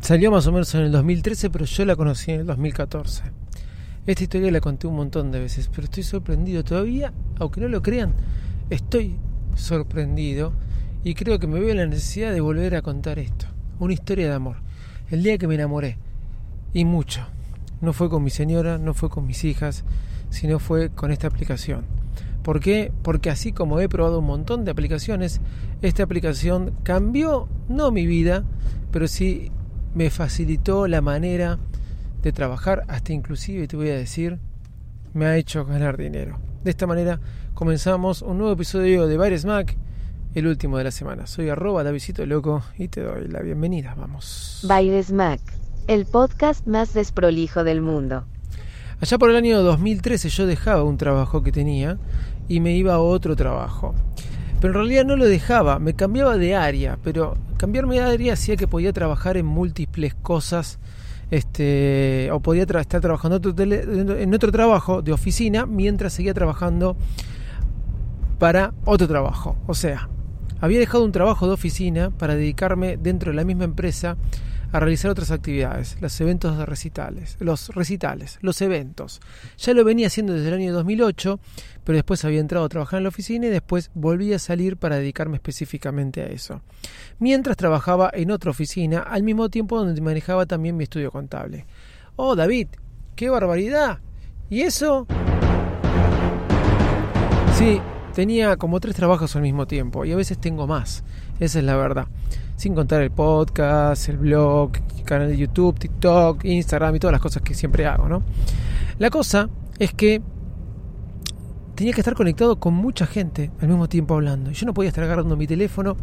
Salió más o menos en el 2013, pero yo la conocí en el 2014. Esta historia la conté un montón de veces, pero estoy sorprendido todavía, aunque no lo crean, estoy sorprendido y creo que me veo la necesidad de volver a contar esto. Una historia de amor. El día que me enamoré. Y mucho. No fue con mi señora, no fue con mis hijas, sino fue con esta aplicación. ¿Por qué? Porque así como he probado un montón de aplicaciones, esta aplicación cambió, no mi vida, pero sí me facilitó la manera de trabajar, hasta inclusive te voy a decir, me ha hecho ganar dinero. De esta manera comenzamos un nuevo episodio de Baires Mac, el último de la semana. Soy arroba Davidito Loco y te doy la bienvenida. Vamos. Baires Mac, el podcast más desprolijo del mundo. Allá por el año 2013 yo dejaba un trabajo que tenía y me iba a otro trabajo. Pero en realidad no lo dejaba, me cambiaba de área, pero cambiarme de área hacía que podía trabajar en múltiples cosas, este, o podía estar trabajando en otro trabajo de oficina mientras seguía trabajando para otro trabajo. O sea, había dejado un trabajo de oficina para dedicarme dentro de la misma empresa a realizar otras actividades, los eventos de recitales, los recitales, los eventos. Ya lo venía haciendo desde el año 2008, pero después había entrado a trabajar en la oficina y después volví a salir para dedicarme específicamente a eso. Mientras trabajaba en otra oficina, al mismo tiempo donde manejaba también mi estudio contable. Oh, David, qué barbaridad. ¿Y eso? Sí, tenía como tres trabajos al mismo tiempo y a veces tengo más. Esa es la verdad sin contar el podcast, el blog, el canal de YouTube, TikTok, Instagram y todas las cosas que siempre hago, ¿no? La cosa es que tenía que estar conectado con mucha gente al mismo tiempo hablando. Yo no podía estar agarrando mi teléfono,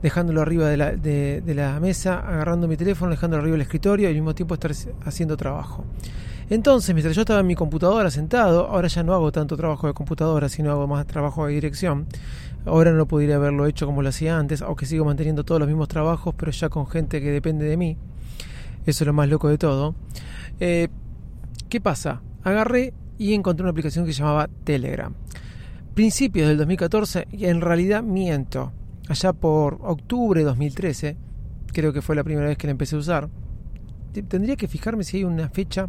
dejándolo arriba de la, de, la mesa, agarrando mi teléfono, dejándolo arriba del escritorio y al mismo tiempo estar haciendo trabajo. Entonces, mientras yo estaba en mi computadora sentado, ahora ya no hago tanto trabajo de computadora, sino hago más trabajo de dirección. Ahora no podría haberlo hecho como lo hacía antes, aunque sigo manteniendo todos los mismos trabajos, pero ya con gente que depende de mí. Eso es lo más loco de todo. Eh, ¿Qué pasa? Agarré y encontré una aplicación que se llamaba Telegram. Principios del 2014, y en realidad miento. Allá por octubre de 2013, creo que fue la primera vez que la empecé a usar. Tendría que fijarme si hay una fecha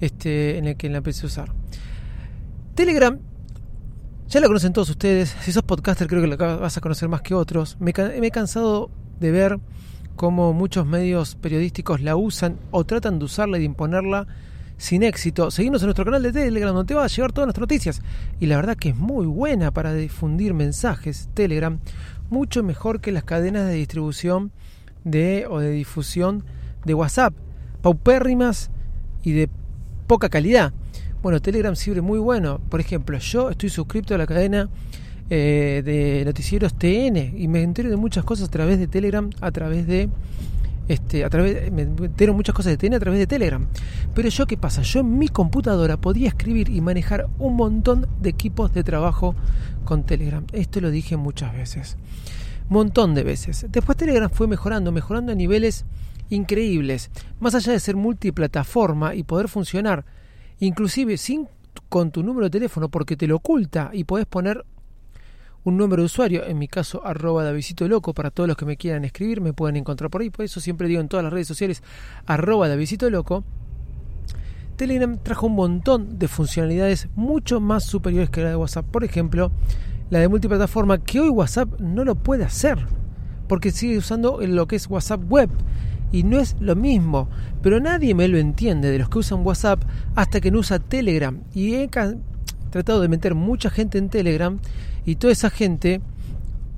este, en la que la empecé a usar. Telegram ya la conocen todos ustedes. Si sos podcaster, creo que la vas a conocer más que otros. Me, he cansado de ver cómo muchos medios periodísticos la usan o tratan de usarla y de imponerla sin éxito. Seguimos en nuestro canal de Telegram, donde te va a llegar todas nuestras noticias. Y la verdad que es muy buena para difundir mensajes. Telegram, mucho mejor que las cadenas de distribución de o de difusión de WhatsApp. Paupérrimas y de poca calidad. Bueno, Telegram sirve muy bueno. Por ejemplo, yo estoy suscrito a la cadena eh, de noticieros TN y me entero de muchas cosas a través de Telegram, a través de este, a través, me entero muchas cosas de TN a través de Telegram. Pero yo, ¿qué pasa? Yo en mi computadora podía escribir y manejar un montón de equipos de trabajo con Telegram. Esto lo dije muchas veces. Montón de veces. Después Telegram fue mejorando, mejorando a niveles increíbles. Más allá de ser multiplataforma y poder funcionar inclusive sin con tu número de teléfono porque te lo oculta y podés poner un número de usuario, en mi caso arroba Davidito Loco, para todos los que me quieran escribir, me pueden encontrar por ahí, por eso siempre digo en todas las redes sociales arroba Davidito Loco. Telegram trajo un montón de funcionalidades mucho más superiores que la de WhatsApp. Por ejemplo, la de multiplataforma, que hoy WhatsApp no lo puede hacer, porque sigue usando lo que es WhatsApp Web y no es lo mismo. Pero nadie me lo entiende de los que usan WhatsApp hasta que no usa Telegram. Y he tratado de meter mucha gente en Telegram y toda esa gente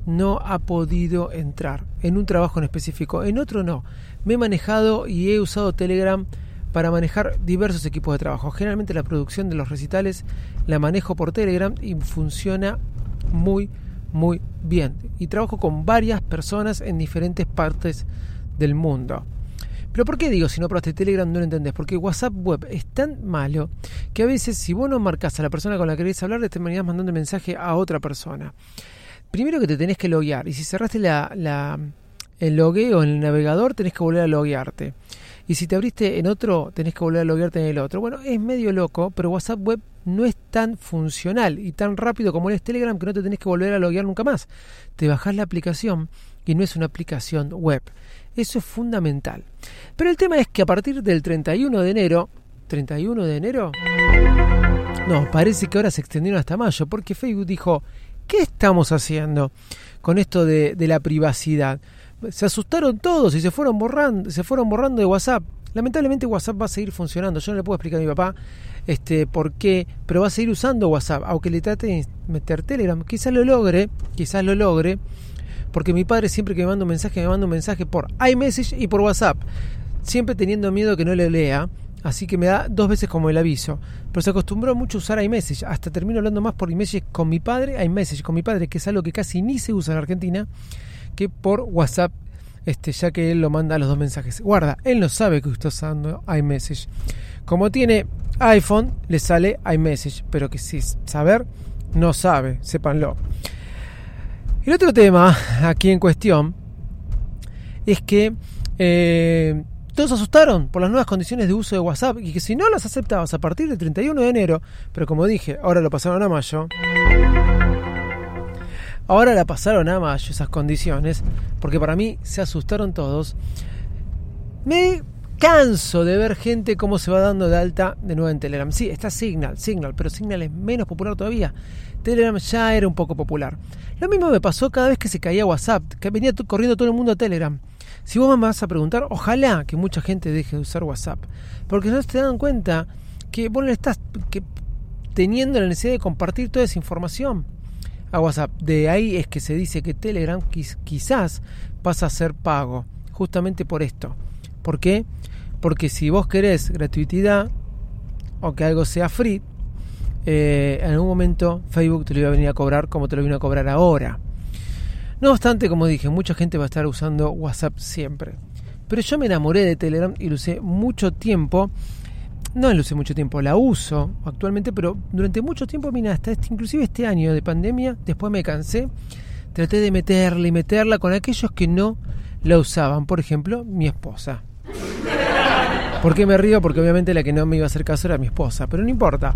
no ha podido entrar en un trabajo en específico. En otro no. Me he manejado y he usado Telegram para manejar diversos equipos de trabajo. Generalmente la producción de los recitales la manejo por Telegram y funciona muy muy bien. Y trabajo con varias personas en diferentes partes del mundo. Pero ¿por qué digo si no probaste Telegram no lo entendés? Porque WhatsApp web es tan malo que a veces si vos no marcas a la persona con la que querés hablar, te terminás mandando mensaje a otra persona. Primero que te tenés que loguear y si cerraste la, el logueo en el navegador tenés que volver a loguearte. Y si te abriste en otro, tenés que volver a loguearte en el otro. Bueno, es medio loco, pero WhatsApp web no es tan funcional y tan rápido como es Telegram que no te tenés que volver a loguear nunca más. Te bajás la aplicación y no es una aplicación web. Eso es fundamental. Pero el tema es que a partir del 31 de enero, 31 de enero, no, parece que ahora se extendieron hasta mayo, porque Facebook dijo, ¿qué estamos haciendo con esto de, de la privacidad? se asustaron todos y se fueron borrando, se fueron borrando de WhatsApp. Lamentablemente WhatsApp va a seguir funcionando. Yo no le puedo explicar a mi papá este por qué, pero va a seguir usando WhatsApp, aunque le trate de meter Telegram. Quizás lo logre, quizás lo logre, porque mi padre siempre que me manda un mensaje, me manda un mensaje por iMessage y por WhatsApp, siempre teniendo miedo que no le lea. Así que me da dos veces como el aviso. Pero se acostumbró mucho a usar iMessage. Hasta termino hablando más por iMessage con mi padre, iMessage con mi padre, que es algo que casi ni se usa en Argentina que por WhatsApp, este, ya que él lo manda a los dos mensajes. Guarda, él no sabe que está usando iMessage. Como tiene iPhone, le sale iMessage, pero que si saber, no sabe, sépanlo. El otro tema aquí en cuestión es que eh, todos asustaron por las nuevas condiciones de uso de WhatsApp y que si no las aceptabas a partir del 31 de enero, pero como dije, ahora lo pasaron a mayo, Ahora la pasaron a mayo esas condiciones, porque para mí se asustaron todos. Me canso de ver gente cómo se va dando de alta de nuevo en Telegram. Sí, está Signal, Signal, pero Signal es menos popular todavía. Telegram ya era un poco popular. Lo mismo me pasó cada vez que se caía WhatsApp, que venía corriendo todo el mundo a Telegram. Si vos me vas a preguntar, ojalá que mucha gente deje de usar WhatsApp, porque no se dan cuenta que vos le estás que, teniendo la necesidad de compartir toda esa información a WhatsApp. De ahí es que se dice que Telegram quizás pasa a ser pago, justamente por esto. ¿Por qué? Porque si vos querés gratuidad o que algo sea free, eh, en algún momento Facebook te lo iba a venir a cobrar como te lo viene a cobrar ahora. No obstante, como dije, mucha gente va a estar usando WhatsApp siempre. Pero yo me enamoré de Telegram y lo usé mucho tiempo no la usé mucho tiempo, la uso actualmente, pero durante mucho tiempo, mira, hasta este, inclusive este año de pandemia, después me cansé, traté de meterla y meterla con aquellos que no la usaban, por ejemplo, mi esposa. ¿Por qué me río? Porque obviamente la que no me iba a hacer caso era mi esposa, pero no importa.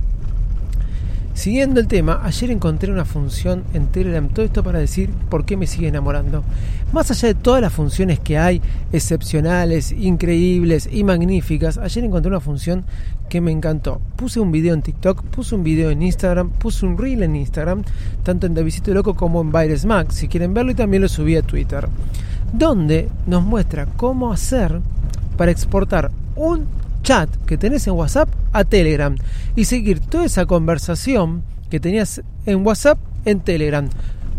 Siguiendo el tema, ayer encontré una función en Telegram, todo esto para decir por qué me sigue enamorando. Más allá de todas las funciones que hay, excepcionales, increíbles y magníficas, ayer encontré una función que me encantó. Puse un video en TikTok, puse un video en Instagram, puse un reel en Instagram, tanto en Davidito Loco como en Virus Max, si quieren verlo, y también lo subí a Twitter, donde nos muestra cómo hacer para exportar un chat que tenés en WhatsApp a Telegram y seguir toda esa conversación que tenías en WhatsApp en Telegram,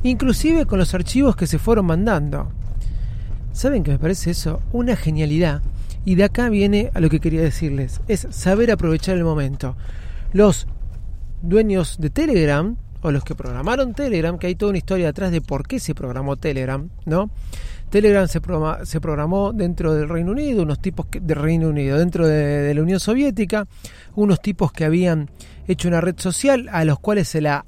inclusive con los archivos que se fueron mandando. ¿Saben que me parece eso? Una genialidad. Y de acá viene a lo que quería decirles, es saber aprovechar el momento. Los dueños de Telegram, o los que programaron Telegram, que hay toda una historia atrás de por qué se programó Telegram, ¿no? Telegram se, programó dentro del Reino Unido, unos tipos que, del Reino Unido, dentro de, la Unión Soviética, unos tipos que habían hecho una red social a los cuales se la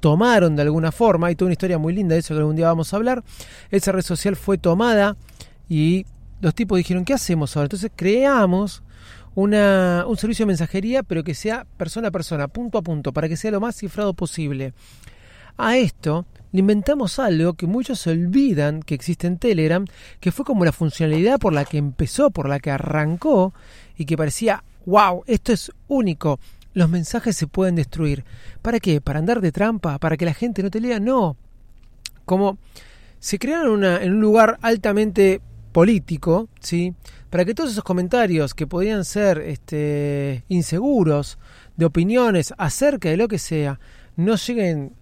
tomaron de alguna forma. Hay toda una historia muy linda de eso que algún día vamos a hablar. Esa red social fue tomada y los tipos dijeron, ¿qué hacemos ahora? Entonces creamos una, un servicio de mensajería, pero que sea persona a persona, punto a punto, para que sea lo más cifrado posible. A esto le inventamos algo que muchos olvidan que existe en Telegram, que fue como la funcionalidad por la que empezó, por la que arrancó y que parecía, wow, esto es único. Los mensajes se pueden destruir. ¿Para qué? ¿Para andar de trampa? ¿Para que la gente no te lea? No. Como se crearon en un lugar altamente político, ¿sí? Para que todos esos comentarios que podían ser este, inseguros, de opiniones acerca de lo que sea, no lleguen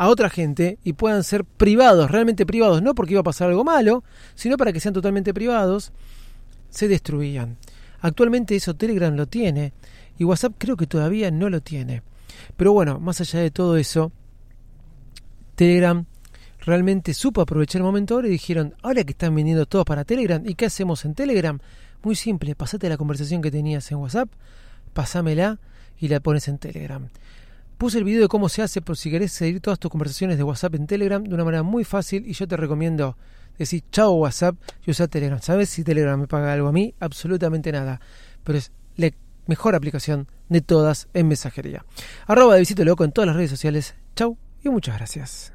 a otra gente y puedan ser privados, realmente privados, no porque iba a pasar algo malo, sino para que sean totalmente privados, se destruían. Actualmente eso Telegram lo tiene y WhatsApp creo que todavía no lo tiene. Pero bueno, más allá de todo eso, Telegram realmente supo aprovechar el momento ahora y dijeron, ahora que están viniendo todos para Telegram, ¿y qué hacemos en Telegram? Muy simple, pasate la conversación que tenías en WhatsApp, pasámela y la pones en Telegram. Puse el video de cómo se hace por si querés seguir todas tus conversaciones de WhatsApp en Telegram de una manera muy fácil y yo te recomiendo decir chao WhatsApp y usar Telegram. ¿Sabes si Telegram me paga algo a mí? Absolutamente nada. Pero es la mejor aplicación de todas en mensajería. Arroba de Visito Loco en todas las redes sociales. Chau y muchas gracias.